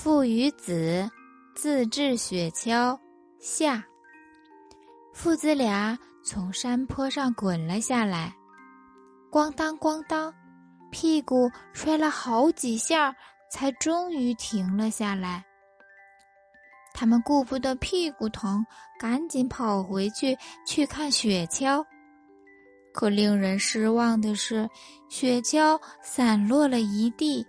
父与子自制雪橇下，父子俩从山坡上滚了下来，咣当咣当，屁股摔了好几下，才终于停了下来。他们顾不得屁股疼，赶紧跑回去去看雪橇。可令人失望的是，雪橇散落了一地。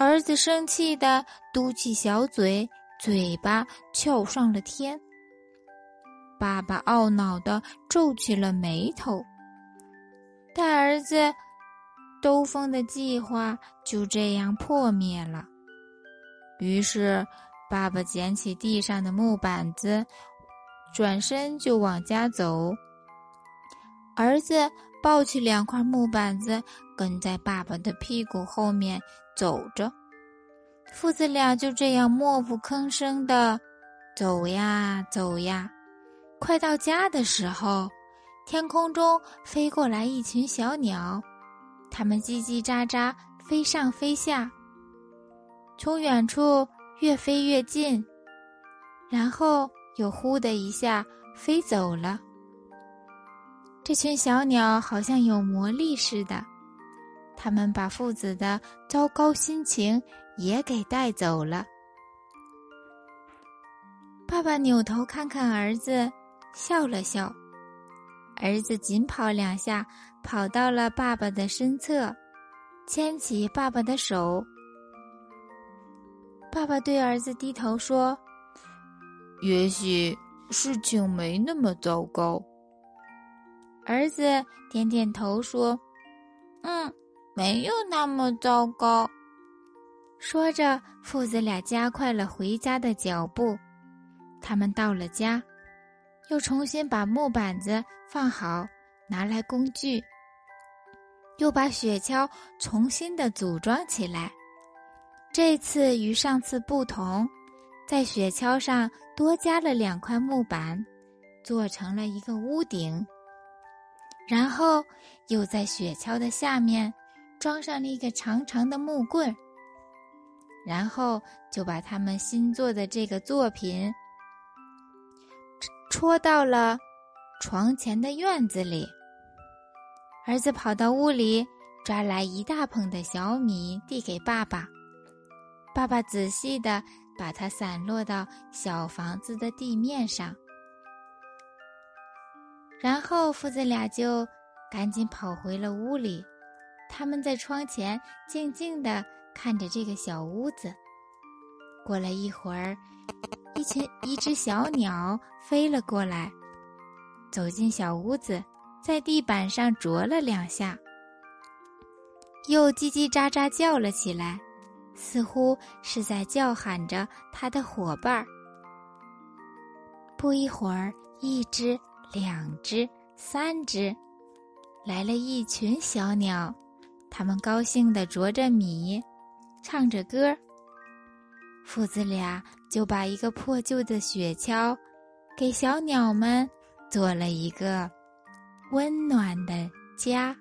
儿子生气的嘟起小嘴，嘴巴翘上了天。爸爸懊恼的皱起了眉头。大儿子兜风的计划就这样破灭了。于是，爸爸捡起地上的木板子，转身就往家走。儿子抱起两块木板子，跟在爸爸的屁股后面。走着，父子俩就这样默不吭声的走呀走呀。快到家的时候，天空中飞过来一群小鸟，它们叽叽喳喳飞上飞下，从远处越飞越近，然后又呼的一下飞走了。这群小鸟好像有魔力似的。他们把父子的糟糕心情也给带走了。爸爸扭头看看儿子，笑了笑。儿子紧跑两下，跑到了爸爸的身侧，牵起爸爸的手。爸爸对儿子低头说：“也许事情没那么糟糕。”儿子点点头说：“嗯。”没有那么糟糕。说着，父子俩加快了回家的脚步。他们到了家，又重新把木板子放好，拿来工具，又把雪橇重新的组装起来。这次与上次不同，在雪橇上多加了两块木板，做成了一个屋顶。然后又在雪橇的下面。装上了一个长长的木棍，然后就把他们新做的这个作品戳到了床前的院子里。儿子跑到屋里，抓来一大捧的小米，递给爸爸。爸爸仔细的把它散落到小房子的地面上，然后父子俩就赶紧跑回了屋里。他们在窗前静静地看着这个小屋子。过了一会儿，一群一只小鸟飞了过来，走进小屋子，在地板上啄了两下，又叽叽喳喳叫了起来，似乎是在叫喊着它的伙伴儿。不一会儿，一只、两只、三只，来了一群小鸟。它们高兴地啄着米，唱着歌。父子俩就把一个破旧的雪橇，给小鸟们做了一个温暖的家。